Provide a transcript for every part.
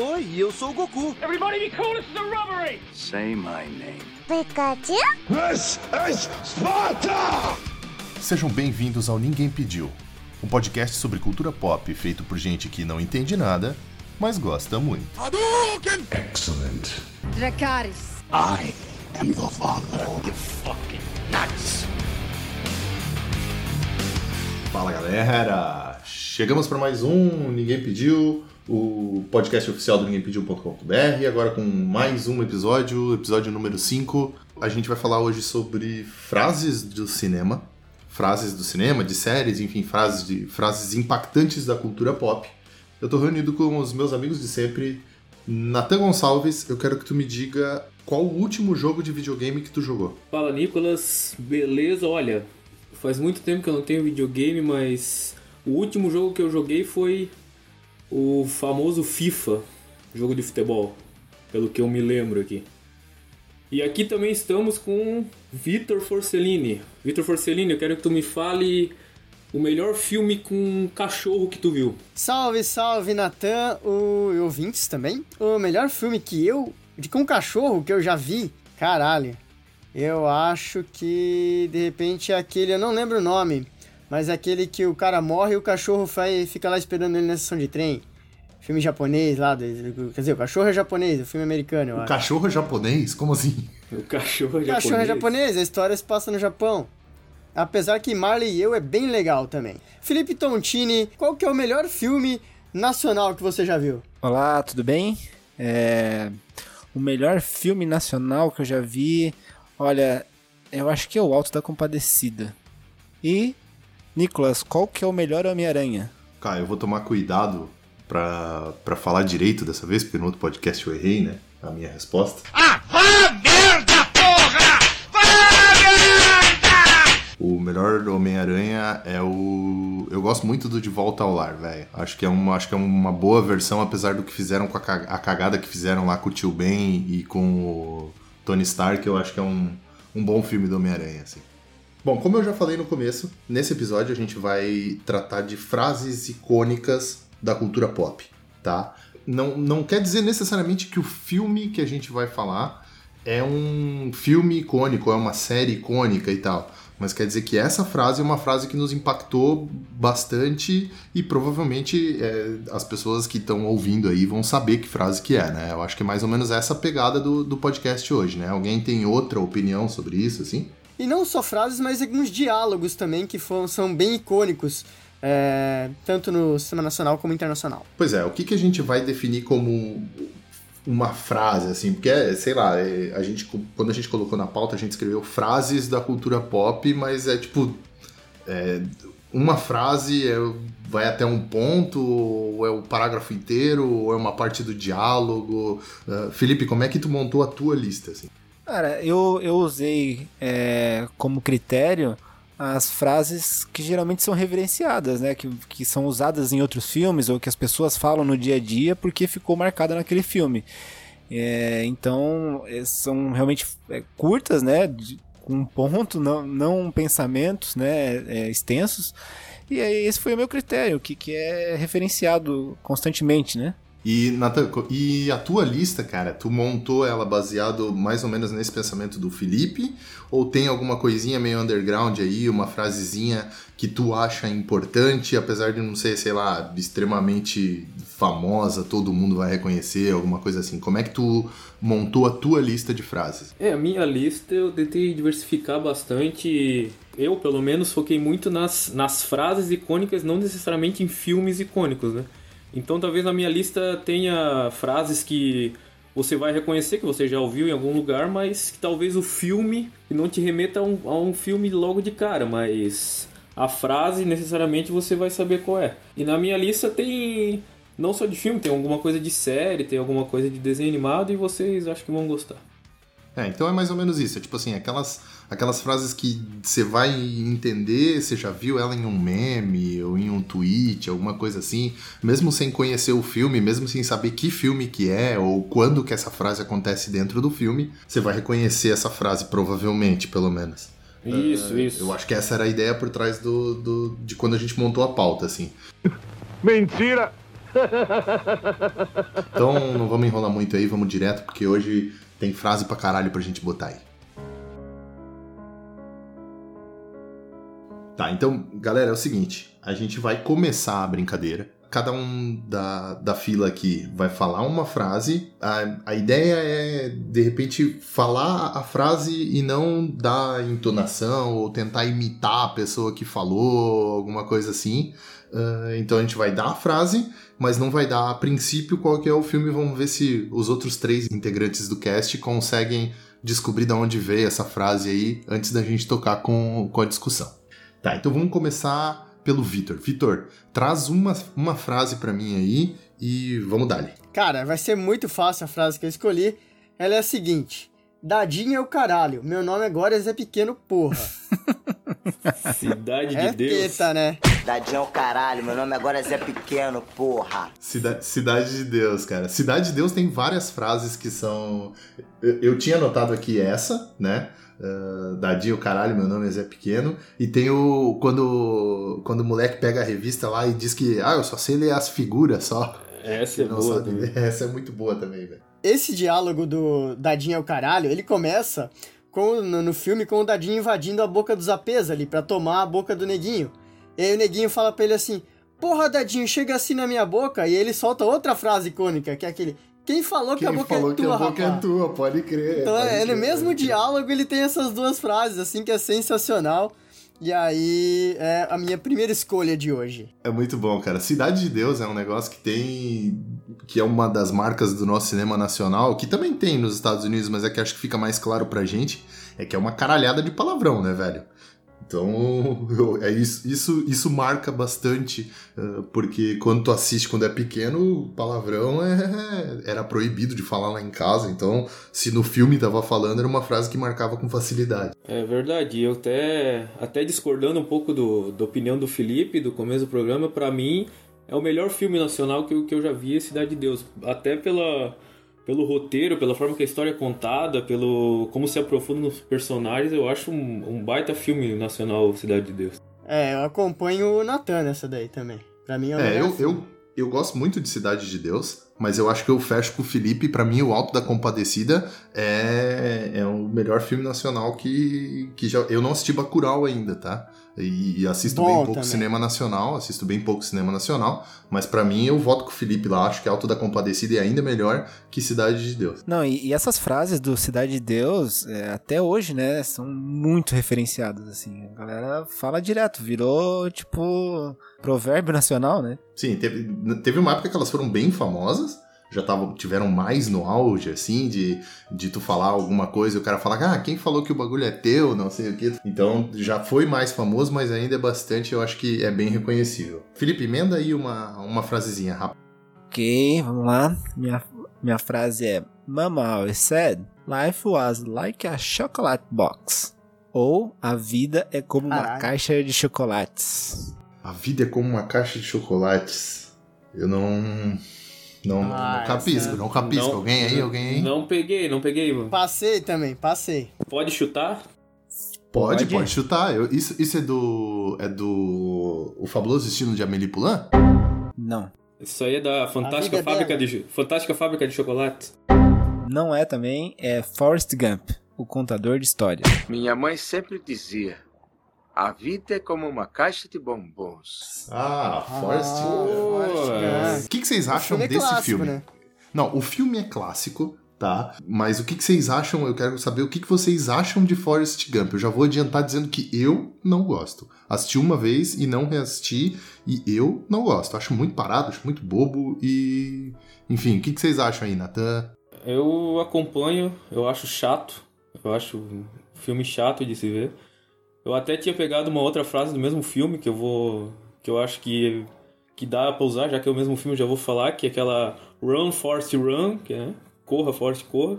Oi, eu sou o Goku. Everybody be cool, this is a robbery! Say my name. Pikachu? This is Sparta! Sejam bem-vindos ao Ninguém Pediu, um podcast sobre cultura pop feito por gente que não entende nada, mas gosta muito. Hadouken! Excellent. Dracarys. I am your father. You fucking nuts! Fala galera! Chegamos para mais um Ninguém Pediu, o podcast oficial do ninguémpediu.com.br, agora com mais um episódio, episódio número 5. A gente vai falar hoje sobre frases do cinema, frases do cinema, de séries, enfim, frases, de, frases impactantes da cultura pop. Eu tô reunido com os meus amigos de sempre. Natan Gonçalves, eu quero que tu me diga qual o último jogo de videogame que tu jogou. Fala Nicolas, beleza? Olha, faz muito tempo que eu não tenho videogame, mas o último jogo que eu joguei foi o famoso FIFA, jogo de futebol, pelo que eu me lembro aqui. E aqui também estamos com Vitor Forcellini. Vitor Forcellini, eu quero que tu me fale o melhor filme com cachorro que tu viu. Salve, salve, Natan, o e ouvintes também. O melhor filme que eu, de com cachorro, que eu já vi, caralho. Eu acho que, de repente, é aquele, eu não lembro o nome, mas aquele que o cara morre e o cachorro vai, fica lá esperando ele na estação de trem. Filme japonês lá, do- quer dizer, o cachorro é japonês, o filme americano, eu O acho. cachorro é japonês? Como assim? O cachorro é O japonês. cachorro é japonês, a história se passa no Japão. Apesar que Marley e eu é bem legal também. Felipe Tontini, qual que é o melhor filme nacional que você já viu? Olá, tudo bem? É, O melhor filme nacional que eu já vi, olha, eu acho que é o Alto da Compadecida. E, Nicolas, qual que é o melhor Homem-Aranha? Cara, eu vou tomar cuidado pra, pra falar direito dessa vez, porque no outro podcast eu errei, né? A minha resposta. Ah, vá merda, porra! Vá merda! O melhor Homem-Aranha é o. Eu gosto muito do De Volta ao Lar, velho. Acho que é uma, acho que é uma boa versão, apesar do que fizeram com a, a cagada que fizeram lá com o Tio Ben e com o Tony Stark, eu acho que é um, um bom filme do Homem-Aranha, assim. Bom, como eu já falei no começo, nesse episódio a gente vai tratar de frases icônicas da cultura pop, tá? Não, não quer dizer necessariamente que o filme que a gente vai falar é um filme icônico, é uma série icônica e tal. Mas quer dizer que essa frase é uma frase que nos impactou bastante e provavelmente é, as pessoas que estão ouvindo aí vão saber que frase que é, né? Eu acho que é mais ou menos essa pegada do, do podcast hoje, né? Alguém tem outra opinião sobre isso, assim? E não só frases, mas alguns diálogos também que foram, são bem icônicos, é, tanto no cinema nacional como internacional. Pois é, o que, que a gente vai definir como uma frase, assim? Porque, é, sei lá, é, a gente, quando a gente colocou na pauta, a gente escreveu frases da cultura pop, mas é tipo. é, uma frase é- vai até um ponto, ou é o parágrafo inteiro, ou é uma parte do diálogo. Ah, Felipe, como é que tu montou a tua lista, assim? Cara, eu, eu usei é, como critério as frases que geralmente são reverenciadas, né? Que, que são usadas em outros filmes ou que as pessoas falam no dia a dia porque ficou marcada naquele filme. É, então, é, são realmente é, curtas, né? de- um ponto, não, não pensamentos né, é, extensos. E esse foi o meu critério, que, que é referenciado constantemente, né? E, Nathan, e a tua lista, cara, tu montou ela baseado mais ou menos nesse pensamento do Felipe? Ou tem alguma coisinha meio underground aí, uma frasezinha que tu acha importante, apesar de não ser, sei lá, extremamente famosa, todo mundo vai reconhecer, alguma coisa assim? Como é que tu montou a tua lista de frases? É, a minha lista eu tentei diversificar bastante. Eu, pelo menos, foquei muito nas, nas frases icônicas, não necessariamente em filmes icônicos, né? Então talvez na minha lista tenha frases que você vai reconhecer, que você já ouviu em algum lugar, mas que talvez o filme não te remeta a um, a um filme logo de cara, mas a frase necessariamente você vai saber qual é. E na minha lista tem não só de filme, tem alguma coisa de série, tem alguma coisa de desenho animado e vocês acho que vão gostar. É, então é mais ou menos isso. É tipo assim, aquelas, aquelas frases que você vai entender, você já viu ela em um meme ou em um tweet, alguma coisa assim, mesmo sem conhecer o filme, mesmo sem saber que filme que é ou quando que essa frase acontece dentro do filme, você vai reconhecer essa frase, provavelmente, pelo menos. Isso, isso. Eu acho que essa era a ideia por trás do, do, de quando a gente montou a pauta, assim. Mentira! Então não vamos enrolar muito aí, vamos direto, porque hoje tem frase pra caralho pra gente botar aí. Tá, então, galera, é o seguinte: a gente vai começar a brincadeira. Cada um da, da fila aqui vai falar uma frase. A, a ideia é, de repente, falar a frase e não dar entonação ou tentar imitar a pessoa que falou, alguma coisa assim. Uh, então a gente vai dar a frase, mas não vai dar a princípio qual que é o filme. Vamos ver se os outros três integrantes do cast conseguem descobrir de onde veio essa frase aí antes da gente tocar com, com a discussão. Tá, então vamos começar pelo Vitor. Vitor, traz uma, uma frase para mim aí e vamos dar Cara, vai ser muito fácil a frase que eu escolhi. Ela é a seguinte: Dadinho é o caralho, meu nome agora é Zé Pequeno, porra. Cidade de é Deus. Teta, né? Dadinho é o caralho, meu nome agora é Zé Pequeno, porra. Cida Cidade de Deus, cara. Cidade de Deus tem várias frases que são. Eu, eu tinha anotado aqui essa, né? Uh, Dadinho, caralho, meu nome é Zé Pequeno. E tem o. Quando, quando o moleque pega a revista lá e diz que, ah, eu só sei ler as figuras só. Essa é boa. Essa é muito boa também, velho. Esse diálogo do Dadinho é o caralho, ele começa com, no, no, filme com o Dadinho invadindo a boca dos apês ali pra tomar a boca do neguinho. E aí o neguinho fala pra ele assim: Porra, Dadinho, chega assim na minha boca. E ele solta outra frase icônica, que é aquele: quem falou Quem que a boca falou é tua, que a boca rapaz? é tua, pode crer. Então, pode é, crer, no mesmo diálogo ele tem essas duas frases, assim, que é sensacional. E aí, é a minha primeira escolha de hoje. É muito bom, cara. Cidade de Deus é um negócio que tem. que é uma das marcas do nosso cinema nacional, que também tem nos Estados Unidos, mas é que acho que fica mais claro pra gente. É que é uma caralhada de palavrão, né, velho? Então, eu, é isso, isso, isso marca bastante, porque quando tu assiste quando é pequeno, palavrão é, era proibido de falar lá em casa, então se no filme tava falando, era uma frase que marcava com facilidade. É verdade, eu até, até discordando um pouco do, da opinião do Felipe, do começo do programa, para mim é o melhor filme nacional que que eu já vi, Cidade de Deus, até pela pelo roteiro, pela forma que a história é contada, pelo como se aprofunda nos personagens, eu acho um, um baita filme nacional Cidade de Deus. É, eu acompanho o Natan nessa daí também. Pra mim é o É, eu, eu, eu gosto muito de Cidade de Deus, mas eu acho que eu fecho com o Felipe. Para mim, o Alto da Compadecida é, é o melhor filme nacional que, que já. Eu não assisti Bacurau ainda, tá? E, e assisto Bom bem pouco também. cinema nacional, assisto bem pouco cinema nacional, mas para mim eu voto com o Felipe lá. Acho que Alto da Compadecida é ainda melhor que Cidade de Deus. Não, e, e essas frases do Cidade de Deus, é, até hoje, né, são muito referenciadas, assim. A galera fala direto, virou, tipo, provérbio nacional, né? Sim, teve, teve uma época que elas foram bem famosas, já tavam, tiveram mais no auge, assim, de, de tu falar alguma coisa e o cara falar, ah, quem falou que o bagulho é teu, não sei o que. Então já foi mais famoso, mas ainda é bastante, eu acho que é bem reconhecível. Felipe, emenda aí uma, uma frasezinha rápida. Ok, vamos lá. Minha, minha frase é: Mama always said, life was like a chocolate box. Ou a vida é como uma Caraca. caixa de chocolates. A vida é como uma caixa de chocolates. Eu não. Não, Ah, não capisco, essa- não capisco. Não- alguém aí, alguém aí? Não peguei, não peguei, mano. Passei também, passei. Pode chutar? Pode, Pode? pode chutar. Eu- isso, isso é do. É do. O fabuloso destino de Amélie Poulain? Não. Isso aí é da Fantástica Fábrica dela. de Fantástica Fábrica de Chocolate. Não é também, é Forrest Gump, o contador de histórias. Minha mãe sempre dizia: a vida é como uma caixa de bombons. Ah, Forrest. Ah, O que, que vocês acham filme é desse clássico, filme? né? Não, o filme é clássico, tá? Mas o que, que vocês acham? Eu quero saber o que, que vocês acham de Forrest Gump. Eu já vou adiantar dizendo que eu não gosto. Assisti uma vez e não reassisti, e eu não gosto. Acho muito parado, acho muito bobo e. Enfim, o que, que vocês acham aí, Natan? Eu acompanho, eu acho chato. Eu acho um filme chato de se ver. Eu até tinha pegado uma outra frase do mesmo filme que eu vou. que eu acho que. que dá pra usar, já que é o mesmo filme, eu já vou falar, que é aquela Run, Forrest Run, que é Corra, Forrest, Corra.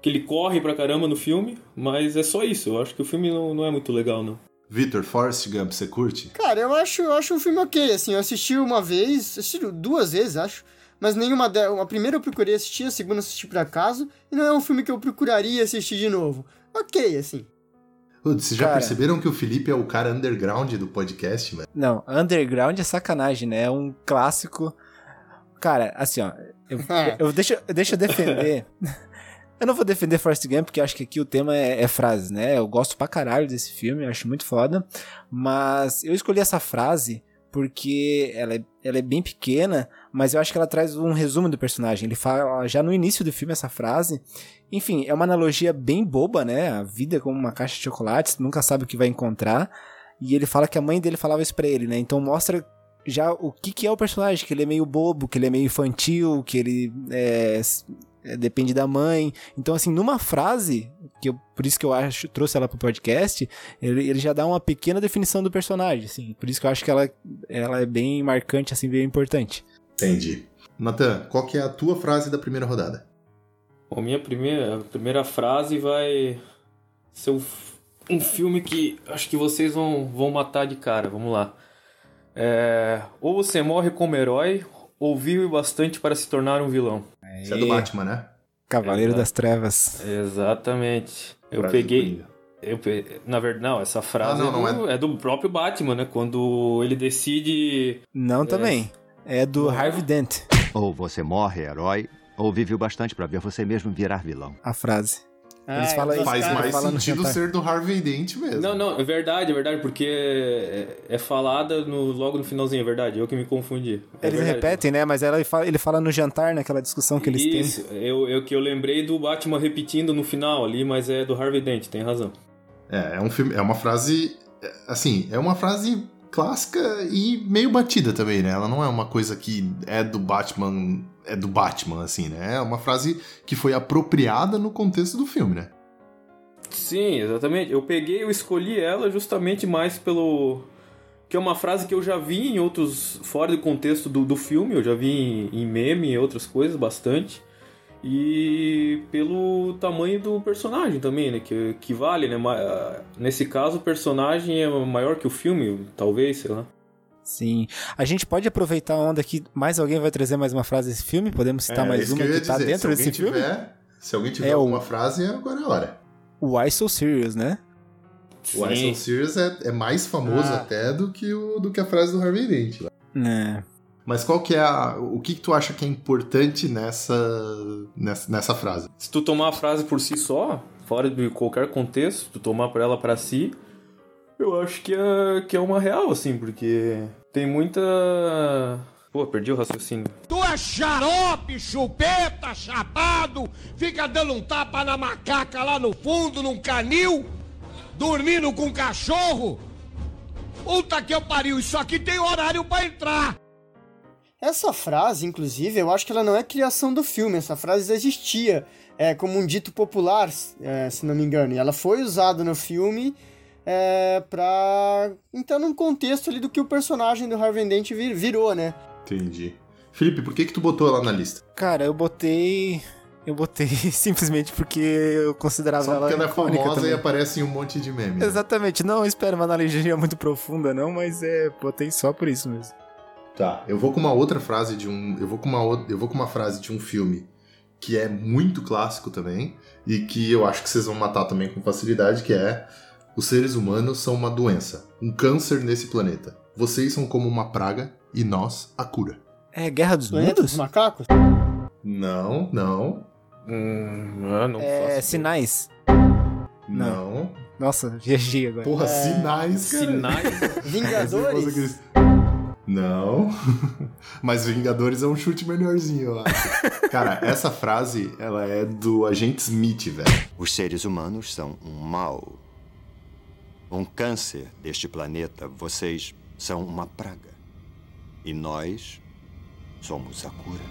Que ele corre pra caramba no filme, mas é só isso. Eu acho que o filme não, não é muito legal, não. Vitor, Forrest Gump, você curte? Cara, eu acho, eu acho um filme ok, assim, eu assisti uma vez, assisti duas vezes, acho, mas nenhuma delas, a primeira eu procurei assistir, a segunda eu assisti por acaso, e não é um filme que eu procuraria assistir de novo. Ok, assim. Putz, Vocês já Cara. perceberam que o Felipe é o cara underground do podcast, velho? Não, Underground é sacanagem, né? É um clássico. Cara, assim, ó. Eu, eu, deixa, deixa eu defender. eu não vou defender Forrest Gump, porque acho que aqui o tema é, é frases, né? Eu gosto pra caralho desse filme, eu acho muito foda. Mas eu escolhi essa frase porque ela é, ela é bem pequena, mas eu acho que ela traz um resumo do personagem. Ele fala já no início do filme essa frase. Enfim, é uma analogia bem boba, né? A vida é como uma caixa de chocolates, nunca sabe o que vai encontrar. E ele fala que a mãe dele falava isso pra ele, né? Então mostra já o que, que é o personagem, que ele é meio bobo, que ele é meio infantil, que ele é, é, depende da mãe. Então, assim, numa frase, que eu, por isso que eu acho, trouxe ela pro podcast, ele, ele já dá uma pequena definição do personagem, assim. Por isso que eu acho que ela, ela é bem marcante, assim, bem importante. Entendi. Natan, qual que é a tua frase da primeira rodada? Bom, minha primeira, a primeira frase vai ser um, um filme que acho que vocês vão, vão matar de cara. Vamos lá. É, ou você morre como herói, ou vive bastante para se tornar um vilão. Isso é do Batman, né? Cavaleiro Exato. das Trevas. Exatamente. Eu do peguei. Eu pe... Na verdade, não, essa frase Ah, não, é, não do, é do próprio Batman, né? Quando ele decide. Não também. É do? Harvey Dent, Ou você morre herói, ou vive o bastante pra ver você mesmo virar vilão. a frase. Eles Ah, falam eu isso, Faz cara, mais fala sentido ser do Harvey Dent mesmo. Não, não, é verdade, é verdade, porque é, é falada no, logo no finalzinho, é verdade. Eu que me confundi. É Eles verdade. repetem, né? Mas ela ele fala no jantar, naquela discussão que eles têm. Isso, eu, eu que eu lembrei do Batman repetindo no final ali, mas é do Harvey Dent, tem razão. É, é um filme, é uma frase, é, assim, é uma frase clássica e meio batida também, né? Ela não é uma coisa que é do Batman, é do Batman, assim, né? É uma frase que foi apropriada no contexto do filme, né? Sim, exatamente. Eu peguei, eu escolhi ela justamente mais pelo. Que é uma frase que eu já vi em outros. fora do contexto do, do filme, eu já vi em, em meme e outras coisas bastante. E pelo tamanho do personagem também, né? Que, que vale, né? Nesse caso, o personagem é maior que o filme, talvez, sei lá. Sim. A gente pode aproveitar a onda que mais alguém vai trazer mais uma frase desse filme? Podemos citar é, mais uma que, tá dizer. dentro se desse alguém filme? tiver, Se alguém tiver É o- alguma frase, agora é a hora. Why So Serious, né? O I So Serious é, é mais famoso Ah. até do que, o, do que a frase do Harvey Dent. lá. É. Mas qual que é a, o que, que tu acha que é importante nessa, nessa, nessa frase? Se tu tomar a frase por si só, fora de qualquer contexto, tu tomar por ela pra si, eu acho que é, que é uma real, assim, porque tem muita. Pô, perdi o raciocínio. Tu é xarope, chupeta, chapado, fica dando um tapa na macaca lá no fundo, num canil, dormindo com um cachorro. Puta que eu pariu, isso aqui tem horário pra entrar. Essa frase, inclusive, eu acho que ela não é criação do filme. Essa frase já existia é, como um dito popular, é, se não me engano. E ela foi usada no filme é, pra entrar num contexto ali do que o personagem do Harvey Dent vir- virou, né? Entendi. Felipe, por que que tu botou ela na lista? Cara, eu botei. Eu botei simplesmente porque eu considerava Só ela porque ela é famosa também. e aparece em um monte de memes. né? Exatamente, não espero uma analogia muito profunda, não, mas é, botei só por isso mesmo. Tá, eu vou com uma outra frase de um. Eu vou com uma, eu vou com uma frase de um filme que é muito clássico também e que eu acho que vocês vão matar também com facilidade, que é os seres humanos são uma doença, um câncer nesse planeta. Vocês são como uma praga e nós a cura. É Guerra dos Planeta dos Mundos? Macacos? Não, não, Hum, ah, não É faço Sinais. não. Nossa, viajei agora. Porra, É, sinais, cara. Sinais. Vingadores? Não. Mas Vingadores é um chute melhorzinho, eu acho. Cara, essa frase, ela é do Agente Smith, velho. Os seres humanos são um mal. Um câncer deste planeta. Vocês são uma praga. E nós somos a cura.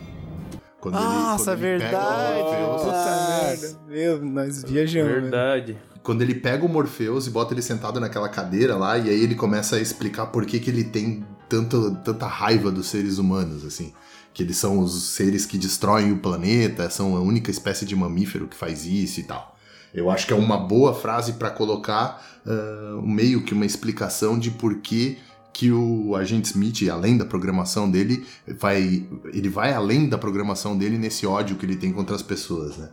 Quando Nossa, ele pega o verdade. Morpheus- Puta merda. Meu, nós viajamos. Verdade. quando ele pega o Morpheus e bota ele sentado naquela cadeira lá, e aí ele começa a explicar por que, que ele tem tanto, tanta raiva dos seres humanos, assim. Que eles são os seres que destroem o planeta, são a única espécie de mamífero que faz isso e tal. Eu acho que é uma boa frase pra colocar ah, meio que uma explicação de por que, que o agente Smith, além da programação dele, vai, ele vai além da programação dele nesse ódio que ele tem contra as pessoas, né?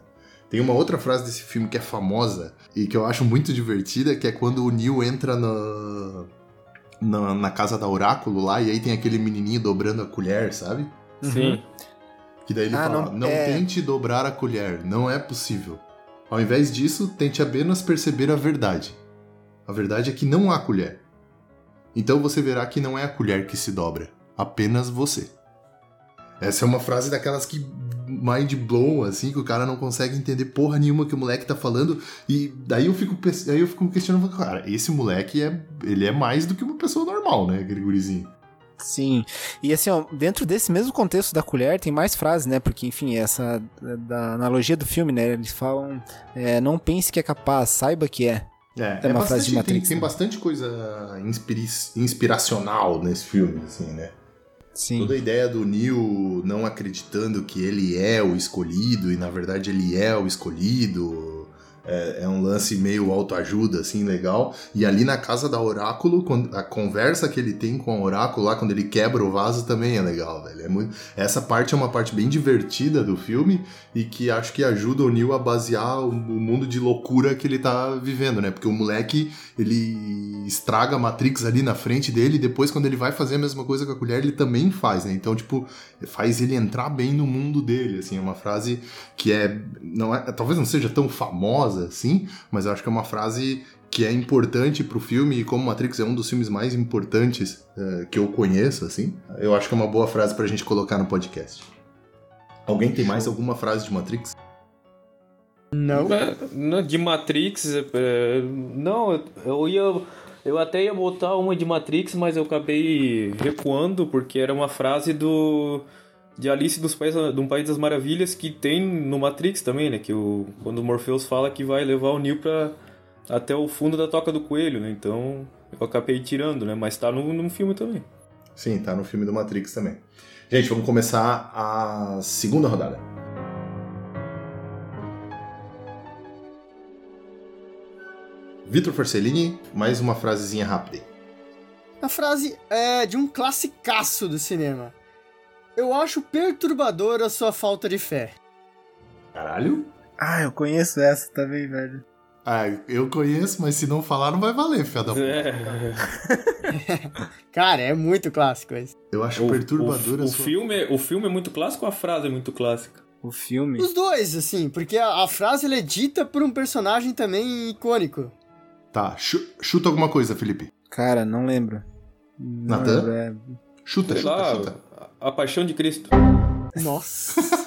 Tem uma outra frase desse filme que é famosa e que eu acho muito divertida, que é quando o Neil entra na, na, na casa da Oráculo lá e aí tem aquele menininho dobrando a colher, sabe? Sim. Que daí ele Ah, fala: não- não, é. tente dobrar a colher, não é possível. Ao invés disso, tente apenas perceber a verdade. A verdade é que não há colher. Então você verá que não é a colher que se dobra, apenas você. Essa é uma frase daquelas que mind blow, assim, que o cara não consegue entender porra nenhuma que o moleque tá falando. E daí eu fico, aí eu fico questionando, cara, esse moleque é, ele é mais do que uma pessoa normal, né, aquele gurizinho. Sim. E assim, ó, dentro desse mesmo contexto da colher, tem mais frases, né? Porque, enfim, essa da analogia do filme, né? Eles falam: é, não pense que é capaz, saiba que é. É, É uma frase de bastante- Matrix, Tem, tem né? bastante coisa inspiri- inspiracional nesse filme, assim, né? Sim. Toda a ideia do Neo não acreditando que ele é o escolhido e na verdade ele é o escolhido. É, é um lance meio autoajuda, assim, legal. E ali na casa da Oráculo, a conversa que ele tem com a Oráculo lá, quando ele quebra o vaso, também é legal, velho. É muito... Essa parte é uma parte bem divertida do filme e que acho que ajuda o Neo a basear o, o mundo de loucura que ele tá vivendo, né? Porque o moleque, ele estraga a Matrix ali na frente dele e depois, quando ele vai fazer a mesma coisa com a colher, ele também faz, né? Então, tipo, faz ele entrar bem no mundo dele, assim. É uma frase que é, não é... Talvez não seja tão famosa assim, mas eu acho que é uma frase que é importante pro filme e como Matrix é um dos filmes mais importantes eh, que eu conheço, assim, eu acho que é uma boa frase pra gente colocar no podcast. Alguém tem mais alguma frase de Matrix? Não. É, De Matrix, é, não, eu- eu ia. Eu até ia botar uma de Matrix, mas eu acabei recuando, porque era uma frase do. De Alice dos País, de um País das Maravilhas que tem no Matrix também, né? Que o, quando o Morpheus fala que vai levar o Neo pra, até o fundo da toca do coelho, né? Então eu acabei tirando, né? Mas tá no, no filme também. Sim, tá no filme do Matrix também. Gente, vamos começar a segunda rodada. Vitor Forcellini, mais uma frasezinha rápida aí. A frase é de um classicaço do cinema. Eu acho perturbadora a sua falta de fé. Caralho? Ah, eu conheço essa também, velho. Ah, eu conheço, mas se não falar, não vai valer, fia da puta. É, Cara, é muito clássico esse. Eu acho o, perturbadora o, a o sua... filme, o filme é muito clássico ou a frase é muito clássica? O filme. Os dois, assim, porque a, a frase ela é dita por um personagem também icônico. Tá, chu- chuta alguma coisa, Felipe. Cara, não lembro. Não Natan? lembro, é. Chuta, Sei chuta, lá, chuta. A, Paixão de Cristo. Nossa.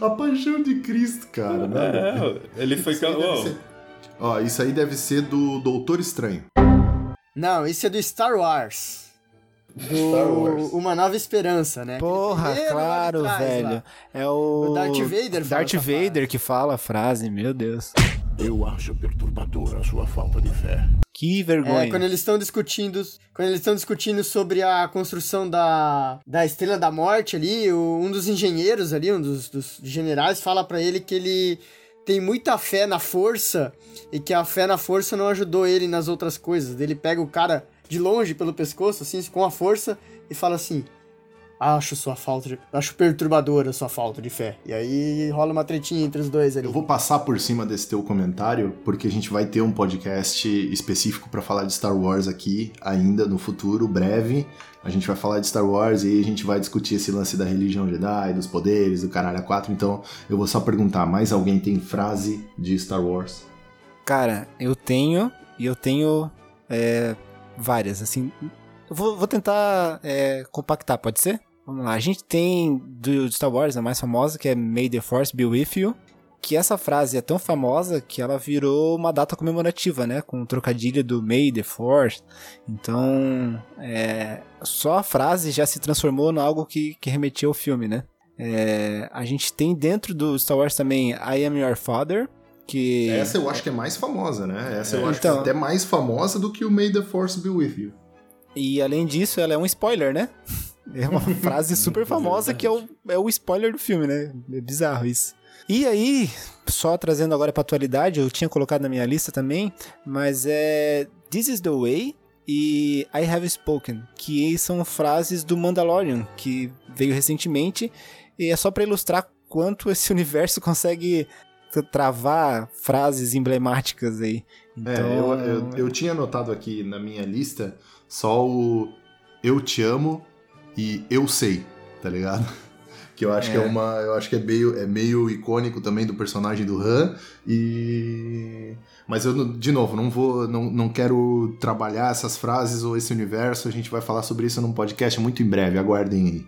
A paixão de Cristo, cara. Não. É, ele foi. Isso Uau. ser- Ó, isso aí deve ser do Doutor Estranho. Não, esse é do Star Wars. Do Star Wars. Uma Nova Esperança, né? Porra, claro, velho. lá. É o. O Darth Vader Darth Vader que fala a frase, meu Deus. Eu acho perturbadora a sua falta de fé. Que vergonha. É, quando eles estão discutindo, quando eles estão discutindo sobre a construção da, da Estrela da Morte ali, o- um dos engenheiros ali, um dos, dos generais fala pra ele que ele tem muita fé na força e que a fé na força não ajudou ele nas outras coisas. Ele pega o cara de longe pelo pescoço assim, com a força e fala assim: "Acho sua falta de, acho perturbadora a sua falta de fé". E aí rola uma tretinha entre os dois ali. Eu vou passar por cima desse teu comentário, porque a gente vai ter um podcast específico pra falar de Star Wars aqui ainda no futuro, breve. A gente vai falar de Star Wars e aí a gente vai discutir esse lance da religião Jedi, dos poderes, do caralho a 4. Então eu vou só perguntar: mais alguém tem frase de Star Wars? Cara, eu tenho, e eu tenho é, várias, assim. Eu vou, vou tentar é, compactar, pode ser? Vamos lá. A gente tem do Star Wars, a mais famosa, que é May the Force be with you. Que essa frase é tão famosa que ela virou uma data comemorativa, né? Com o trocadilho do May the Force. Então, é, só a frase já se transformou em algo que, que remetia ao filme, né? É, a gente tem dentro do Star Wars também I Am Your Father, que... Essa eu acho que é mais famosa, né? Essa eu acho que Então. é até mais famosa do que o May the Force be with you. E além disso, ela é um spoiler, né? É uma frase super famosa que é o, é o spoiler do filme, né? É bizarro isso. E aí, só trazendo agora pra atualidade, eu tinha colocado na minha lista também, mas é This is the Way e I Have Spoken, que são frases do Mandalorian, que veio recentemente, e é só pra ilustrar quanto esse universo consegue travar frases emblemáticas aí. Então, É, eu, eu, eu tinha anotado aqui na minha lista só o Eu te amo e eu sei, tá ligado? Que eu acho É. que é uma. Eu acho que é meio, é meio icônico também do personagem do Han. E. Mas eu, de novo, não vou. Não, não quero trabalhar essas frases ou esse universo. A gente vai falar sobre isso num podcast muito em breve, aguardem aí.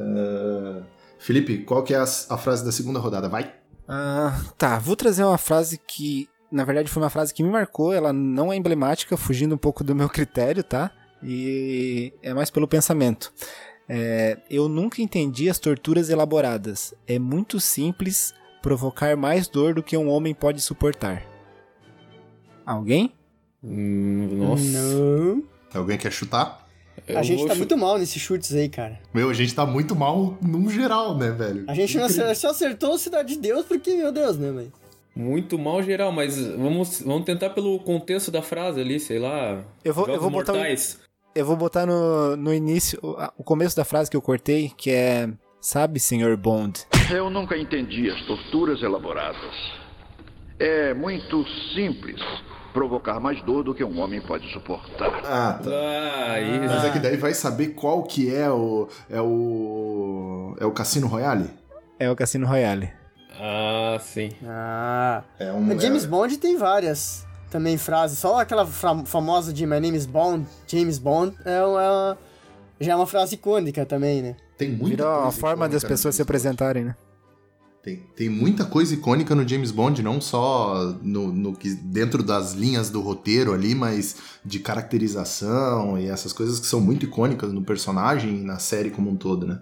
Ah, Felipe, qual que é a, a frase da segunda rodada? Vai! Ah, tá, vou trazer uma frase que, na verdade, foi uma frase que me marcou. Ela não é emblemática, fugindo um pouco do meu critério, tá? E é mais pelo pensamento. É, eu nunca entendi as torturas elaboradas. É muito simples provocar mais dor do que um homem pode suportar. Alguém? Hum, nossa. Não. Alguém quer chutar? A gente tá muito mal nesses chutes aí, cara. Meu, a gente tá muito mal num geral, né, velho? A gente só acertou Cidade de Deus porque, meu Deus, né, mãe? Muito mal geral, mas vamos, vamos tentar pelo contexto da frase ali, sei lá. Eu vou, eu vou botar um-. Eu vou botar no, no início, o, começo da frase que eu cortei, que é... Sabe, senhor Bond? Eu nunca entendi as torturas elaboradas. É muito simples provocar mais dor do que um homem pode suportar. Ah, tá. Ah, isso. Mas é que daí vai saber qual que é o. É o. É o Cassino Royale? É o Cassino Royale. Ah, sim. Ah. É um. James é- Bond tem várias também frases. Só aquela famosa de My name is Bond, James Bond, é uma, já é uma frase icônica também, né? Tem muita Virou a forma das pessoas se apresentarem, né? Tem, tem muita coisa icônica no James Bond, não só no, no que dentro das linhas do roteiro ali, mas de caracterização e essas coisas que são muito icônicas no personagem e na série como um todo, né?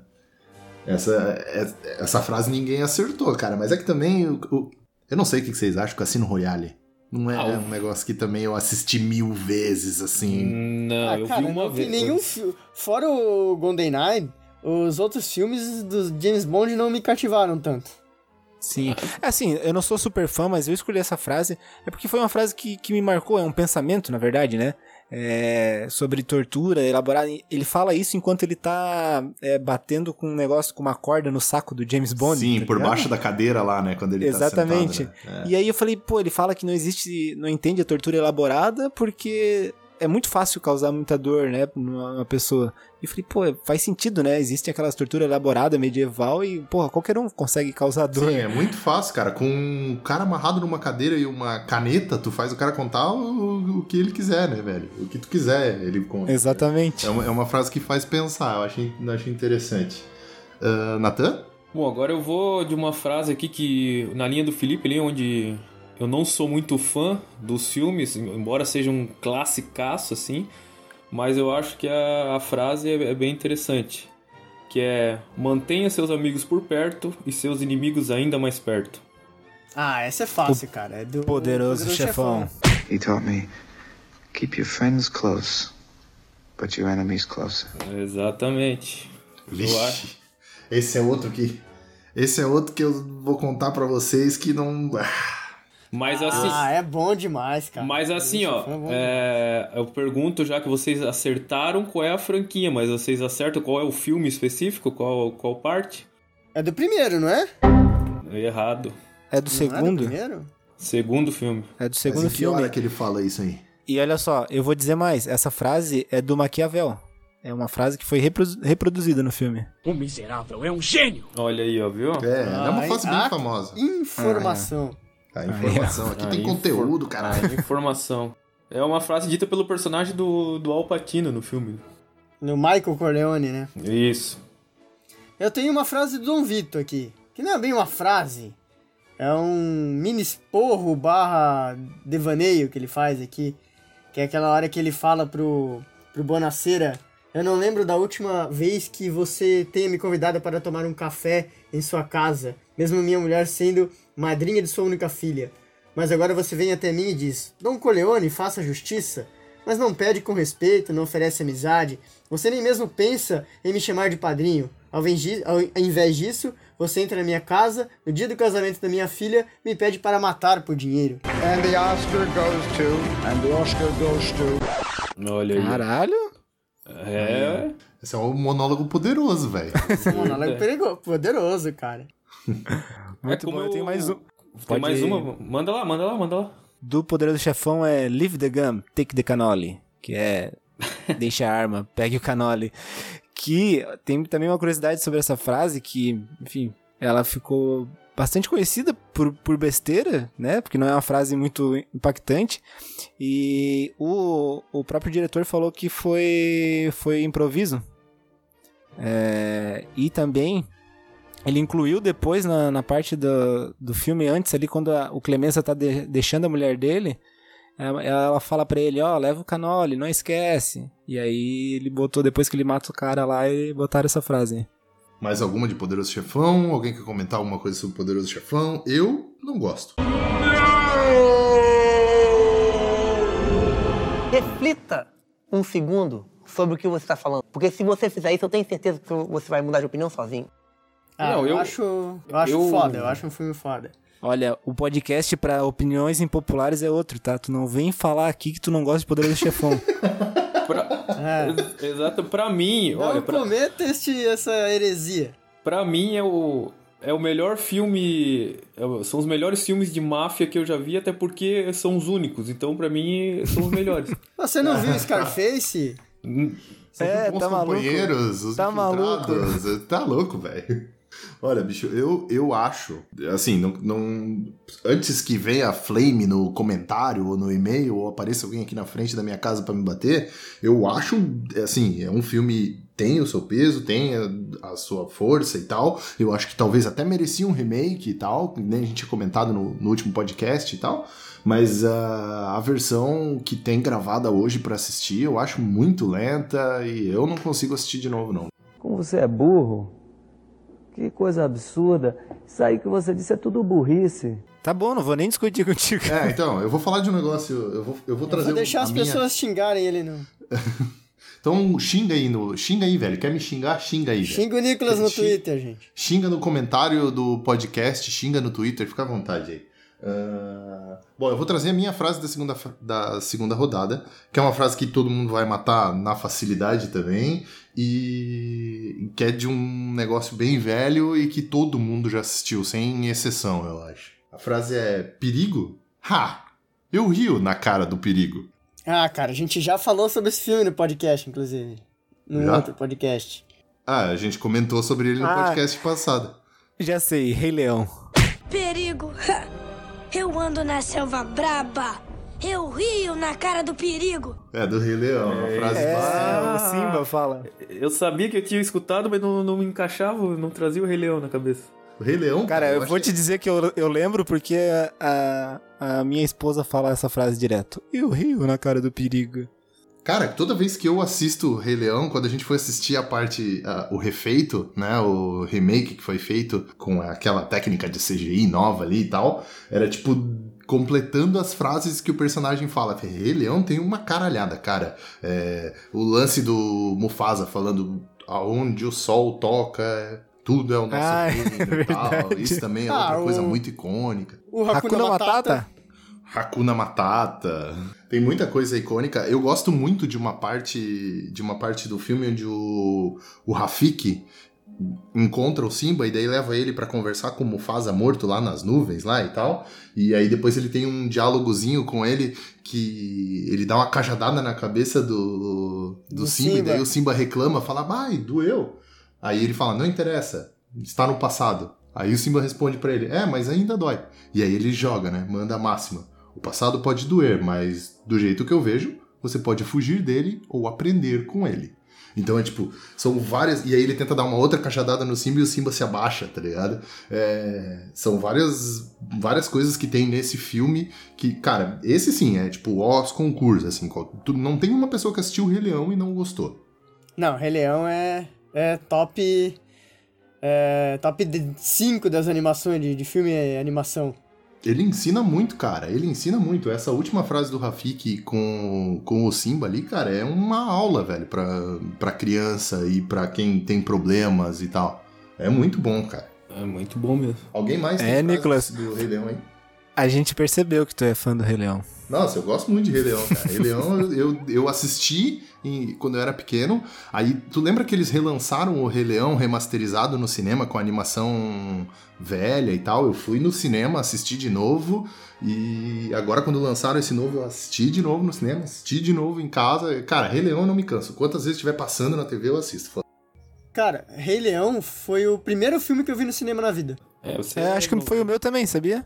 Essa, é- essa frase ninguém acertou, cara, mas é que também. o- o- eu não sei o que vocês acham, Cassino Royale. Não é Ah, um negócio que também eu assisti mil vezes, assim. Não, ah, eu cara, vi uma não vez. nenhum filme. Fora o GoldenEye, os outros filmes do James Bond não me cativaram tanto. Sim. É assim, eu não sou super fã, mas eu escolhi essa frase. É porque foi uma frase que, que me marcou, é um pensamento, na verdade, né? É, sobre tortura, elaborar. Ele fala isso enquanto ele tá é, batendo com um negócio, com uma corda no saco do James Bond. Sim, tá por baixo da cadeira lá, né? Quando ele Exatamente. tá sentado, né? É. E aí eu falei, pô, ele fala que não existe, não entende a tortura elaborada porque é muito fácil causar muita dor, né, numa pessoa. E eu falei, pô, faz sentido, né? Existe aquelas torturas elaboradas medieval e, porra, qualquer um consegue causar dor. Sim, é muito fácil, cara. Com um cara amarrado numa cadeira e uma caneta, tu faz o cara contar o, o que ele quiser, né, velho? O que tu quiser, ele conta. Exatamente. É uma, é uma frase que faz pensar, eu achei, eu achei interessante. Uh, Natan? Bom, agora eu vou de uma frase aqui que, na linha do Felipe, ali onde eu não sou muito fã dos filmes, embora seja um classicaço, assim, mas eu acho que a, a frase é, é bem interessante. Que é, mantenha seus amigos por perto e seus inimigos ainda mais perto. Ah, essa é fácil, cara. É do Poderoso chefão. He taught me keep your friends close, but your enemies closer. Exatamente. Eu acho. Vixe, esse é outro que... Esse é outro que eu vou contar pra vocês que não... Mas assim... Ah, é bom demais, cara. Mas assim, ó, Chefão é é, eu pergunto já que vocês acertaram qual é a franquia, mas vocês acertam qual é o filme específico, qual, qual parte? É do primeiro, não é? Errado. É do Não é do segundo? primeiro? Segundo filme. É do Mas segundo em que filme. hora que ele fala isso aí? E olha só, eu vou dizer mais, essa frase é do Maquiavel. É uma frase que foi reprodu- reproduzida no filme. O miserável é um gênio! Olha aí, ó, viu? É, é uma frase bem ah, famosa. Informação. A informação aqui tem infor- conteúdo, caralho. Informação. É uma frase dita pelo personagem do, do Al Pacino no filme. No Michael Corleone, né? Isso. Eu tenho uma frase do Dom Vito aqui. Que não é bem uma frase. É um mini esporro barra devaneio que ele faz aqui. Que é aquela hora que ele fala pro, pro Bonacera. Eu não lembro da última vez que você tenha me convidado para tomar um café em sua casa. Mesmo minha mulher sendo madrinha de sua única filha. Mas agora você vem até mim e diz: Dom Corleone, faça justiça. Mas não pede com respeito, não oferece amizade. Você nem mesmo pensa em me chamar de padrinho. Ao invés di- ao invés disso, você entra na minha casa, no dia do casamento da minha filha, me pede para matar por dinheiro. And the Oscar goes to. And the Oscar goes to. Olha aí. Caralho! É. Esse é um monólogo poderoso, velho. Esse é um monólogo poderoso, cara. Muito como bom, eu tenho mais um. Tem mais uma? Manda lá, manda lá, manda lá. Do Poderoso Chefão é Leave the Gun, Take the Cannoli. Que é. Deixa a arma, pegue o canole. que tem também uma curiosidade sobre essa frase que, enfim, ela ficou bastante conhecida por, por besteira, né? Porque não é uma frase muito impactante. E o, o próprio diretor falou que foi, foi improviso. É, e também ele incluiu depois na, na parte do, do filme, antes ali, quando a, o Clemença tá de, deixando a mulher dele, ela, ela fala para ele, ó, oh, leva o canole, não esquece. E aí ele botou, depois que ele mata o cara lá, e botaram essa frase. Mais alguma de Poderoso Chefão? Alguém quer comentar alguma coisa sobre Poderoso Chefão? Eu não gosto. Reflita um segundo sobre o que você está falando. Porque se você fizer isso, eu tenho certeza que você vai mudar de opinião sozinho. Ah, não, eu, eu acho, eu acho eu... foda, eu acho um filme foda. Olha, o podcast para opiniões impopulares é outro, tá? Tu não vem falar aqui que tu não gosta de Poderoso Chefão. pra, é. Exato, pra mim, não olha... Não cometa este, essa heresia. Pra mim é o, é o melhor filme... É são os melhores filmes de máfia que eu já vi, até porque são os únicos. Então, pra mim, são os melhores. Você não viu Scarface? São é, tá companheiros, maluco. os tá maluco. Tá louco, velho. Olha, bicho, eu, eu acho, assim, não, não, antes que venha a flame no comentário ou no e-mail ou apareça alguém aqui na frente da minha casa para me bater, eu acho, assim, é um filme tem o seu peso, tem a, a, sua força e tal. Eu acho que talvez até merecia um remake e tal, nem a gente tinha comentado no, no último podcast e tal. Mas uh, a versão que tem gravada hoje para assistir eu acho muito lenta e eu não consigo assistir de novo, não. Como você é burro, que coisa absurda. Isso aí que você disse é tudo burrice. Tá bom, não vou nem discutir contigo. É, então, eu vou falar de um negócio, eu vou, eu vou trazer... Eu vou deixar as minha... pessoas xingarem ele, não. então xinga aí, no, xinga aí, velho. Quer me xingar? Xinga aí, velho. Xinga o Nicolas no xinga, Twitter, gente. Xinga no comentário do podcast, xinga no Twitter, fica à vontade aí. Uh... Bom, eu vou trazer a minha frase da segunda, da segunda rodada, que é uma frase que todo mundo vai matar na facilidade também, e que é de um negócio bem velho e que todo mundo já assistiu, sem exceção, eu acho. A frase é: perigo? Ha! Eu rio na cara do perigo. Ah, cara, a gente já falou sobre esse filme no podcast, inclusive. No já? outro podcast. Ah, a gente comentou sobre ele no ah, podcast passado. Já sei, Rei Leão. Perigo! Eu ando na selva braba. Eu rio na cara do perigo. É, do Rei Leão, uma é, frase é, é, o Simba fala. Eu sabia que eu tinha escutado, mas não, não me encaixava, não trazia o Rei Leão na cabeça. O Rei Leão? Cara, eu, eu vou te dizer que eu, eu lembro porque a, a minha esposa fala essa frase direto. Eu rio na cara do perigo. Cara, toda vez que eu assisto Rei Leão, quando a gente foi assistir a parte, uh, o refeito, né, o remake que foi feito com aquela técnica de CGI nova ali e tal, era tipo completando as frases que o personagem fala. Rei Leão tem uma caralhada, cara. É, o lance do Mufasa falando aonde o sol toca, tudo é o nosso ah, é tal. Isso também é ah, outra o... coisa muito icônica. O Hakuna, Hakuna Matata. Matata. Hakuna Matata. Tem muita coisa icônica. Eu gosto muito de uma parte de uma parte do filme onde o, o Rafiki encontra o Simba e daí leva ele para conversar com o Mufasa morto lá nas nuvens lá e tal. E aí depois ele tem um diálogozinho com ele que ele dá uma cajadada na cabeça do, do, do Simba, Simba, e daí o Simba reclama, fala, ai, doeu. Aí ele fala, não interessa, está no passado. Aí o Simba responde para ele, é, mas ainda dói. E aí ele joga, né, manda a máxima. O passado pode doer, mas do jeito que eu vejo, você pode fugir dele ou aprender com ele. Então é tipo, são várias. E aí ele tenta dar uma outra cachadada no Simba e o Simba se abaixa, tá ligado? É, são várias, várias coisas que tem nesse filme que, cara, esse sim é tipo os concursos, assim. Não tem uma pessoa que assistiu o Rei Leão e não gostou. Não, Rei Leão é, é top. É, top 5 das animações de, de filme animação. Ele ensina muito, cara. Ele ensina muito. Essa última frase do Rafik com, com o Simba ali, cara, é uma aula, velho, pra, pra criança e pra quem tem problemas e tal. É muito bom, cara. É muito bom mesmo. Alguém mais tem é, Nicolas, do Rei Leão, hein? A gente percebeu que tu é fã do Rei Leão. Nossa, eu gosto muito de Rei Leão, cara. Rei Leão eu, eu assisti em, quando eu era pequeno. Aí, tu lembra que eles relançaram o Rei Leão remasterizado no cinema com animação velha e tal? Eu fui no cinema, assisti de novo. E agora, quando lançaram esse novo, eu assisti de novo no cinema, assisti de novo em casa. Cara, Rei Leão eu não me canso. Quantas vezes estiver passando na TV, eu assisto. Cara, Rei Leão foi o primeiro filme que eu vi no cinema na vida. É, você É, acho que foi o meu também, sabia?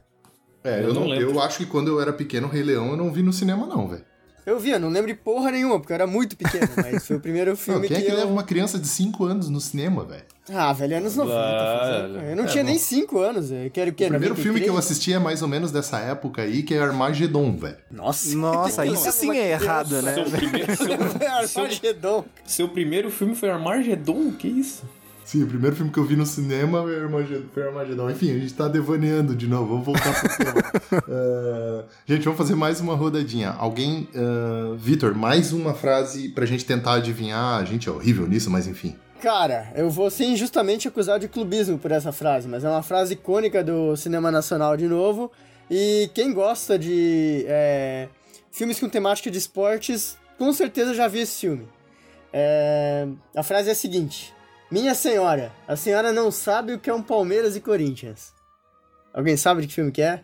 É, eu, Eu não, não lembro. eu acho que quando eu era pequeno, Rei Leão, eu não vi no cinema, não, velho. Eu vi, eu não lembro de porra nenhuma, porque eu era muito pequeno, mas foi o primeiro Não, filme Quem é que que eu... leva uma criança de 5 anos no cinema, velho? Ah, velho, anos 90. Ah, Eu não é, tinha bom. nem 5 anos, eu quero o quê? O primeiro filme que eu 93? assisti é mais ou menos dessa época aí, que é Armagedon, velho. Nossa, Nossa, isso sim é errado, né? Seu primeiro, seu, Armagedon. seu primeiro filme foi Armagedon? Que isso? Sim, o primeiro filme que eu vi no cinema foi Armagedon. Foi Armagedon. Enfim, a gente tá devaneando de novo. Vamos voltar pro tema. Uh, gente, vamos fazer mais uma rodadinha. Alguém. Uh, Vitor, mais uma frase pra gente tentar adivinhar. A gente é horrível nisso, mas enfim. Cara, eu vou ser injustamente acusado de clubismo por essa frase, mas é uma frase icônica do cinema nacional de novo. E quem gosta de é, filmes com temática de esportes, com certeza já viu esse filme. É, a frase é a seguinte: Minha senhora, a senhora não sabe o que é um Palmeiras e Corinthians. Alguém sabe de que filme que é?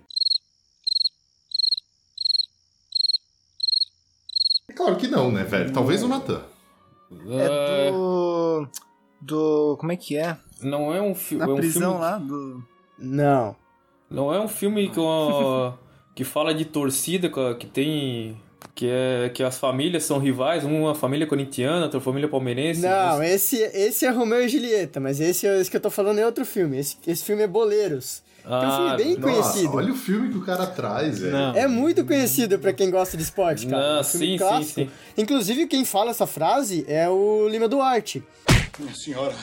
Claro que não, né, velho? Talvez o Natan. É do. Do. Como é que é? Não é um, fi Na é um prisão filme. lá do. Não. Não é um filme que, ó, que fala de torcida, que tem. Que, é, que as famílias são rivais, uma família corintiana, outra família palmeirense. Não, esse, esse é Romeu e Julieta, mas esse, esse que eu tô falando é outro filme. Esse, esse filme é Boleiros. que é um filme Ah, bem Nossa, conhecido. olha o filme que o cara traz, velho. É muito conhecido pra quem gosta de esporte, cara. Não, É um filme sim, sim, clássico. sim. Inclusive, quem fala essa frase é o Lima Duarte. Minha senhora,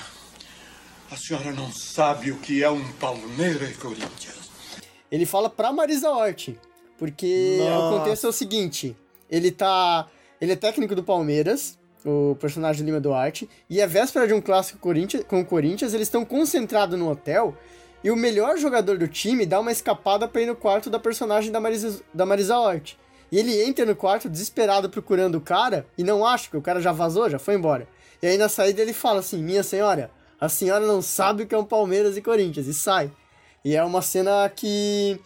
a senhora não sabe o que é um Palmeiras e Corinthians. Ele fala pra Marisa Hort. Porque o contexto é o seguinte: ele tá. Ele é técnico do Palmeiras, o personagem Lima Duarte, e a véspera de um clássico com o Corinthians, eles estão concentrados no hotel. E o melhor jogador do time dá uma escapada pra ir no quarto da personagem da Marisa, da Marisa Hort. E ele entra no quarto desesperado procurando o cara e não acha que o cara já vazou, já foi embora. E aí na saída ele fala assim: Minha senhora, a senhora não sabe o que é um Palmeiras e Corinthians, e sai. E é uma cena que.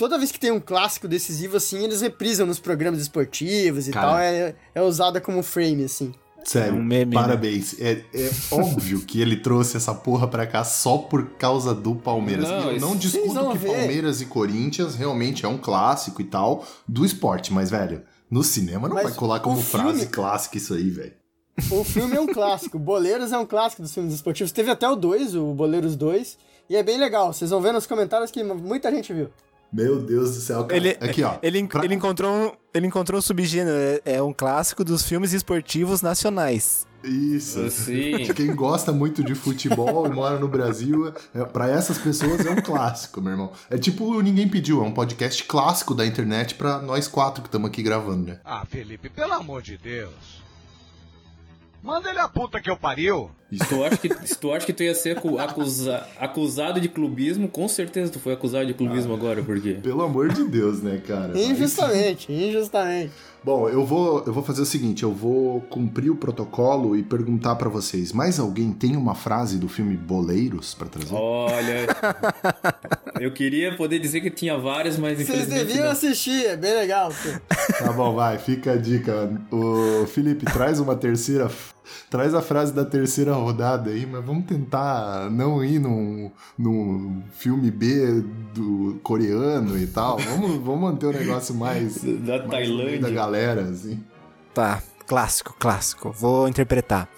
Toda vez que tem um clássico decisivo, assim, eles reprisam nos programas esportivos e Cara. tal. É, é usada como frame, assim. Sério, um meme, né? parabéns. É, é óbvio que ele trouxe essa porra pra cá só por causa do Palmeiras. Não, eu não discuto que ver. Palmeiras e Corinthians realmente é um clássico e tal do esporte, mas, velho, no cinema não Mas vai colar como frase filme- clássica isso aí, velho. O filme é um clássico. Boleiros é um clássico dos filmes esportivos. Teve até o 2, o Boleiros 2. E é bem legal. Vocês vão ver nos comentários que muita gente viu. Meu Deus do céu, cara. Ele, Aqui, ó. Ele, ele, encontrou um, ele encontrou um subgênero. É, é um clássico dos filmes esportivos nacionais. Isso. Sim. Quem gosta muito de futebol e mora no Brasil, é, para essas pessoas é um clássico, meu irmão. É tipo o Ninguém Pediu, é um podcast clássico da internet pra nós quatro que estamos aqui gravando, né? Ah, Felipe, pelo amor de Deus. Manda ele a puta que eu pariu. Se tu acha que, se tu, acha que tu ia ser acu- acusa- acusado de clubismo, com certeza tu foi acusado de clubismo agora, por quê? Pelo amor de Deus, né, cara? Injustamente, injustamente. Bom, eu vou, eu vou fazer o seguinte, eu vou cumprir o protocolo e perguntar pra vocês, mais alguém tem uma frase do filme Boleiros pra trazer? Olha, eu queria poder dizer que tinha várias, mas Vocês infelizmente deviam não. assistir, é bem legal. Tá bom, vai, fica a dica. O Felipe, traz uma terceira. Traz a frase da terceira rodada aí, mas vamos tentar não ir num, num filme B do coreano e tal. Vamos, vamos manter o negócio mais. Da mais Tailândia. Da galera, assim. Tá, clássico, clássico. Vou interpretar.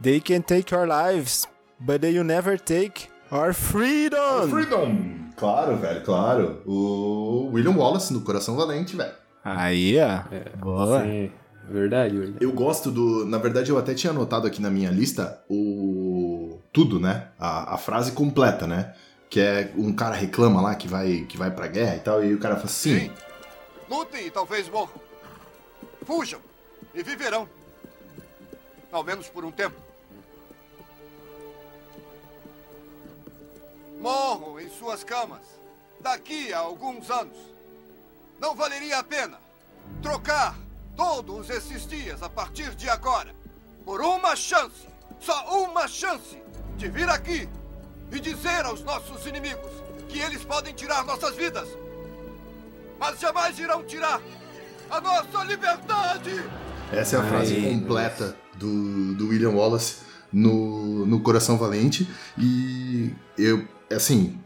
They can take our lives, but they will never take our freedom. Freedom! Claro, velho, claro. O William Wallace no Coração Valente, velho. Aí, ó. Boa. Sim, verdade, verdade. Eu gosto do. Na verdade, eu até tinha anotado aqui na minha lista o. Tudo, né? A, a frase completa, né? Que é um cara reclama lá que vai, que vai pra guerra e tal, e o cara fala assim. Lutem e talvez morram. Fujam e viverão. Ao menos por um tempo. Morram em suas camas daqui a alguns anos. Não valeria a pena trocar todos esses dias a partir de agora por uma chance, só uma chance, de vir aqui e dizer aos nossos inimigos que eles podem tirar nossas vidas, mas jamais irão tirar a nossa liberdade! Essa é a frase Ai, completa do, do William Wallace. no, no Coração Valente. E eu, assim,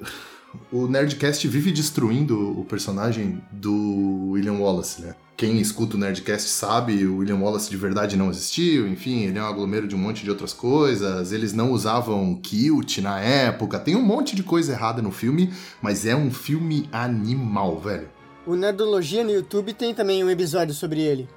o Nerdcast vive destruindo o personagem do William Wallace, né? Quem escuta o Nerdcast sabe, o William Wallace de verdade não existiu, enfim, ele é um aglomero de um monte de outras coisas, eles não usavam kilt na época, tem um monte de coisa errada no filme, mas é um filme animal, velho. O Nerdologia no YouTube tem também um episódio sobre ele.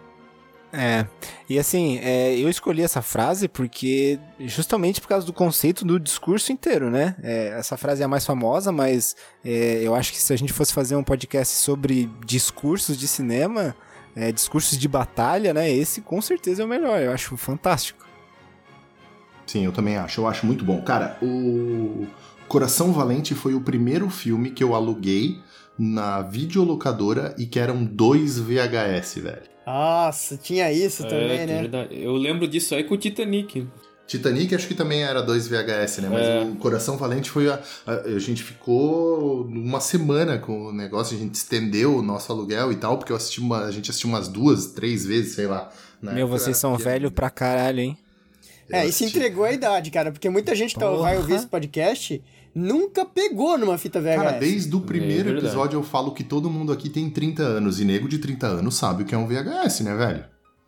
É, e assim, é, eu escolhi essa frase porque justamente por causa do conceito do discurso inteiro, né? É, essa frase é a mais famosa, mas é, eu acho que se a gente fosse fazer um podcast sobre discursos de cinema, é, discursos de batalha, né? Esse com certeza é o melhor, eu acho fantástico. Sim, eu também acho, eu acho muito bom. Cara, o Coração Valente foi o primeiro filme que eu aluguei na videolocadora e que eram dois VHS, velho. Nossa, tinha isso também, é, né? Verdade. Eu lembro disso aí com o Titanic. Titanic acho que também era dois VHS, né? Mas É. o Coração Valente foi a, a, a gente ficou uma semana com o negócio, a gente estendeu o nosso aluguel e tal, porque eu assisti uma, a gente assistiu umas duas, três vezes, sei lá. na Meu, vocês são velho pra caralho, hein? É, isso entregou a idade, cara, porque muita gente que tá- Porra. vai ouvir esse podcast nunca pegou numa fita VHS. Cara, desde o primeiro É episódio eu falo que todo mundo aqui tem 30 anos e nego de 30 anos sabe o que é um VHS, né, velho?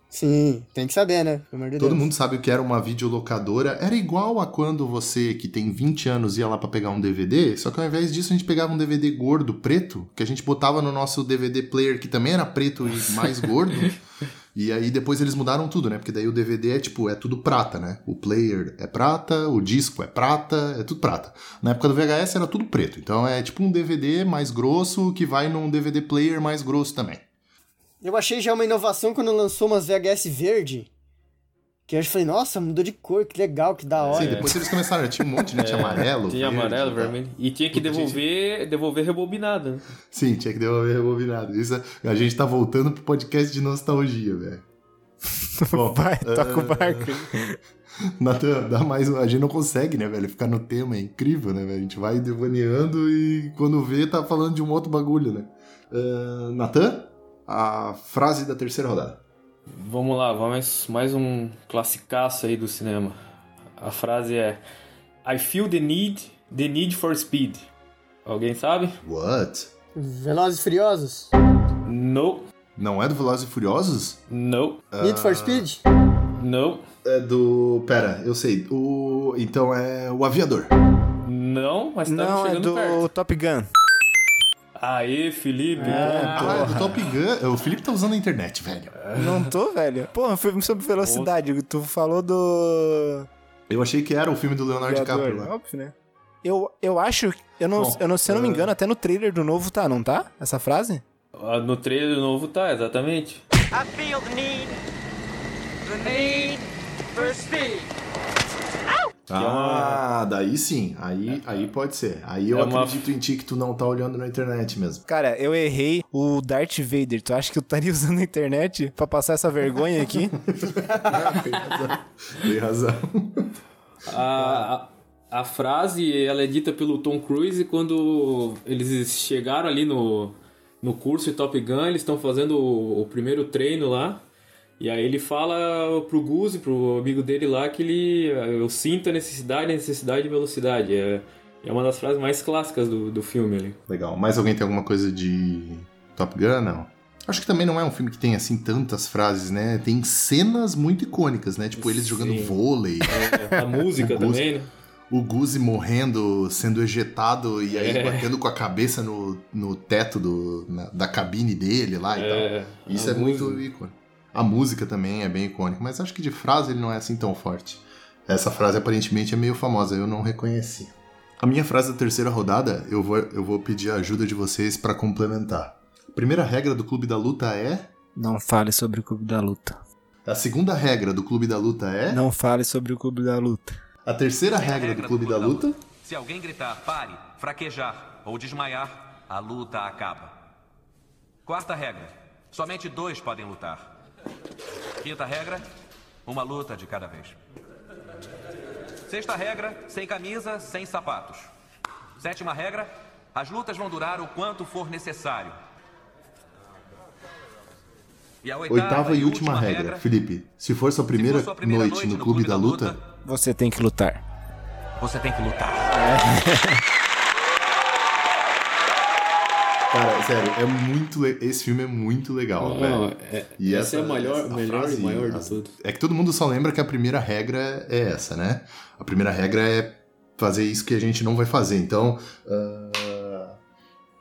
Sim, tem que saber, né? De Todo Deus. mundo sabe o que era uma videolocadora. Era igual a quando você, que tem 20 anos, ia lá pra pegar um DVD, só que ao invés disso a gente pegava um DVD gordo, preto, que a gente botava no nosso DVD player, que também era preto e mais gordo. E aí depois eles mudaram tudo, né? Porque daí o DVD é tipo, é tudo prata, né? O player é prata, o disco é prata, é tudo prata. Na época do VHS era tudo preto. Então é tipo um DVD mais grosso que vai num DVD player mais grosso também. Eu achei já uma inovação quando lançou umas VHS verde. Que eu falei, nossa, mudou de cor, que legal, que da hora. Sim, depois eles começaram, tinha um monte, né? Tinha É, amarelo, Tinha verde, amarelo, tá? vermelho. E tinha que gente. devolver, devolver rebobinado. né? Sim, tinha que devolver rebobinado. Isso, é- a gente tá voltando pro podcast de nostalgia, velho. Bom, Vai, toca o ah, barco. Natan, dá mais. A gente não consegue, né, velho? Ficar no tema é incrível, né, velho? A gente vai devaneando e quando vê, tá falando de um outro bagulho, né? Uh, Natan, a frase da terceira rodada. Vamos lá, vamos mais um classicaço aí do cinema. A frase é I feel the need, the need for speed. Alguém sabe? What? Velozes e Furiosos? No. Não é do Velozes e Furiosos? No. Need for Speed? No. É do. Pera, eu sei. O. Então é o Aviador. Não, mas tá Não, é do perto. Top Gun. Aê, Felipe. Ah, é do Top Gun. O Felipe tá usando a internet, velho. Não tô, velho. Pô, um filme sobre velocidade. Tu falou do. Eu achei que era o filme do Leonardo DiCaprio lá. Óbvio, né? Eu, eu acho. Eu não, Bom, eu não, se eu não me é. engano, até no trailer do novo tá, não tá? Essa frase? Ah, No trailer novo tá, exatamente. I feel the need, the need for speed. Ah, daí sim. Aí, aí pode ser. Aí eu É uma- acredito em ti que tu não tá olhando na internet mesmo. Cara, eu errei o Darth Vader. Tu acha que eu estaria usando a internet pra passar essa vergonha aqui? Tem razão. A, a, a frase ela é dita pelo Tom Cruise quando eles chegaram ali no, no curso de Top Gun, eles estão fazendo o, o primeiro treino lá. E aí ele fala pro Guzzi, pro amigo dele lá, que ele eu sinto a necessidade, a necessidade de velocidade. É, é uma das frases mais clássicas do, do filme ali. Legal. Mais alguém tem alguma coisa de Top Gun? Não. Acho que também não é um filme que tem, assim, tantas frases, né? Tem cenas muito icônicas, né? Tipo, eles jogando Sim. vôlei. É, a música Guzzi- também, né? O Guzzi morrendo, sendo ejetado e aí É. batendo com a cabeça no, no teto do, na- da cabine dele lá e É, tal. Isso a é muito icônico. A música também é bem icônica, mas acho que de frase ele não é assim tão forte. Essa frase aparentemente é meio famosa, eu não reconheci. A minha frase da terceira rodada, eu vou, eu vou pedir a ajuda de vocês pra complementar. A primeira regra do Clube da Luta é. Não fale sobre o Clube da Luta. A segunda regra do Clube da Luta é. Não fale sobre o Clube da Luta. A terceira regra do Clube da Luta. Se alguém gritar pare, fraquejar ou desmaiar, a luta acaba. Quarta regra: somente dois podem lutar. Quinta regra: uma luta de cada vez. Sexta regra: sem camisa, sem sapatos. Sétima regra: as lutas vão durar o quanto for necessário. E a Oitava e última regra. Felipe, se for sua primeira, sua primeira noite, noite no no Clube Clube da da Luta, Luta, Você tem que lutar. Você tem que lutar. Cara, sério, é muito. le- Esse filme é muito legal, Não, velho. é- E essa é a maior- essa melhor e frase, maior de tudo. É que todo mundo só lembra que a primeira regra é essa, né? A primeira regra é fazer isso que a gente não vai fazer. Então, ah,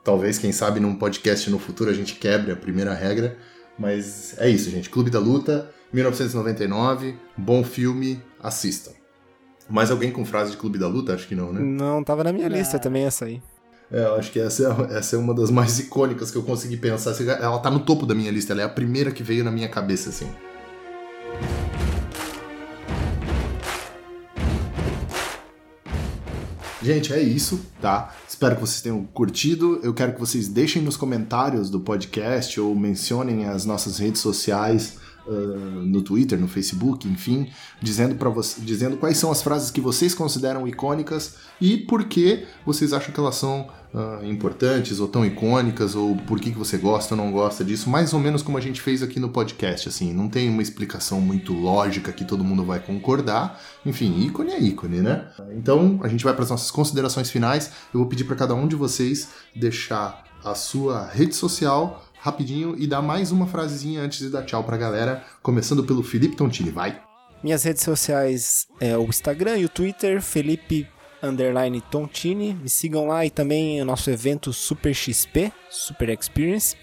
talvez, quem sabe, num podcast no futuro a gente quebre a primeira regra. Mas é isso, gente. Clube da Luta, 1999, bom filme, assistam. Mais alguém com frase de Clube da Luta? Acho que não, né? Não, tava na minha lista também essa aí. É, eu acho que essa é, essa é uma das mais icônicas que eu consegui pensar. Ela tá no topo da minha lista, ela é a primeira que veio na minha cabeça, assim. Gente, é isso, tá? Espero que vocês tenham curtido. Eu quero que vocês deixem nos comentários do podcast ou mencionem as nossas redes sociais ah, no Twitter, no Facebook, enfim, dizendo para você, dizendo quais são as frases que vocês consideram icônicas e por que vocês acham que elas são ah, importantes ou tão icônicas ou por que, que você gosta ou não gosta disso, mais ou menos como a gente fez aqui no podcast, assim, não tem uma explicação muito lógica que todo mundo vai concordar. Enfim, ícone é ícone, né? Então, a gente vai para as nossas considerações finais. Eu vou pedir para cada um de vocês deixar a sua rede social rapidinho e dar mais uma frasezinha antes de dar tchau pra galera, começando pelo Felipe Tontini, vai. Minhas redes sociais é o Instagram e o Twitter, Felipe underline Tontini. Me sigam lá e também o nosso evento Super XP, Super Experience.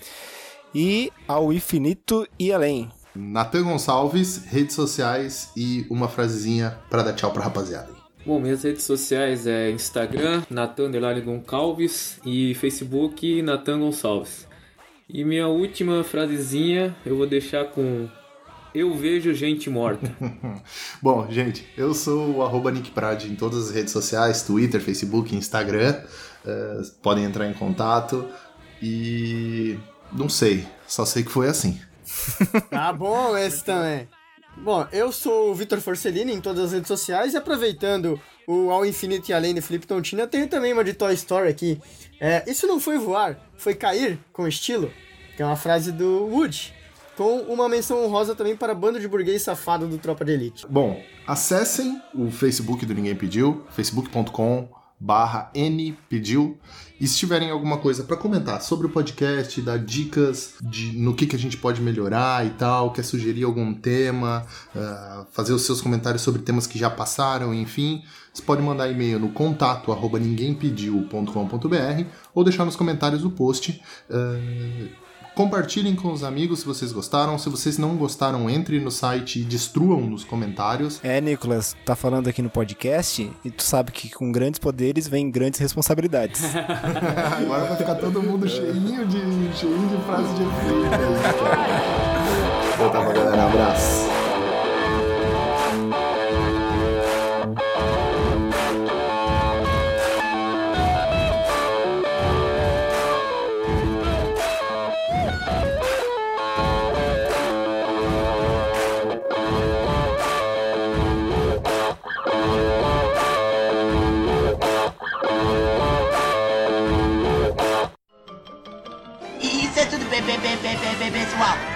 E ao infinito e além. Natan Gonçalves, redes sociais e uma frasezinha pra dar tchau pra rapaziada. Bom, minhas redes sociais é Instagram, Natan Underline Goncalves e Facebook Natan Gonçalves. E minha última frasezinha eu vou deixar com Eu vejo gente morta. Bom, gente, eu sou o arroba Nick Prade em todas as redes sociais, Twitter, Facebook, Instagram. Eh, podem entrar em contato. E não sei, só sei que foi assim. Tá bom esse também. Bom, eu sou o Vitor Forcellini em todas as redes sociais e aproveitando o Ao Infinito e Além do Felipe Tontini, eu tenho também uma de Toy Story aqui. É, isso não foi voar, foi cair com estilo, que é uma frase do Woody. Com uma menção honrosa também para bando de burguês safado do Tropa de Elite. Bom, acessem o Facebook do Ninguém Pediu, facebook.com barra npediu e se tiverem alguma coisa para comentar sobre o podcast, dar dicas de no que, que a gente pode melhorar e tal, quer sugerir algum tema, ah, fazer os seus comentários sobre temas que já passaram, enfim, você pode mandar e-mail no contato arroba ninguémpediu.com.br ou deixar nos comentários do post. ah, Compartilhem com os amigos se vocês gostaram. Se vocês não gostaram, entre no site e destruam nos comentários. É, Nicolas, tá falando aqui no podcast e tu sabe que com grandes poderes vem grandes responsabilidades. Agora vai ficar todo mundo cheinho de, cheinho de frase de efeito. cara. Então tá bom, galera. Um abraço. baby as well.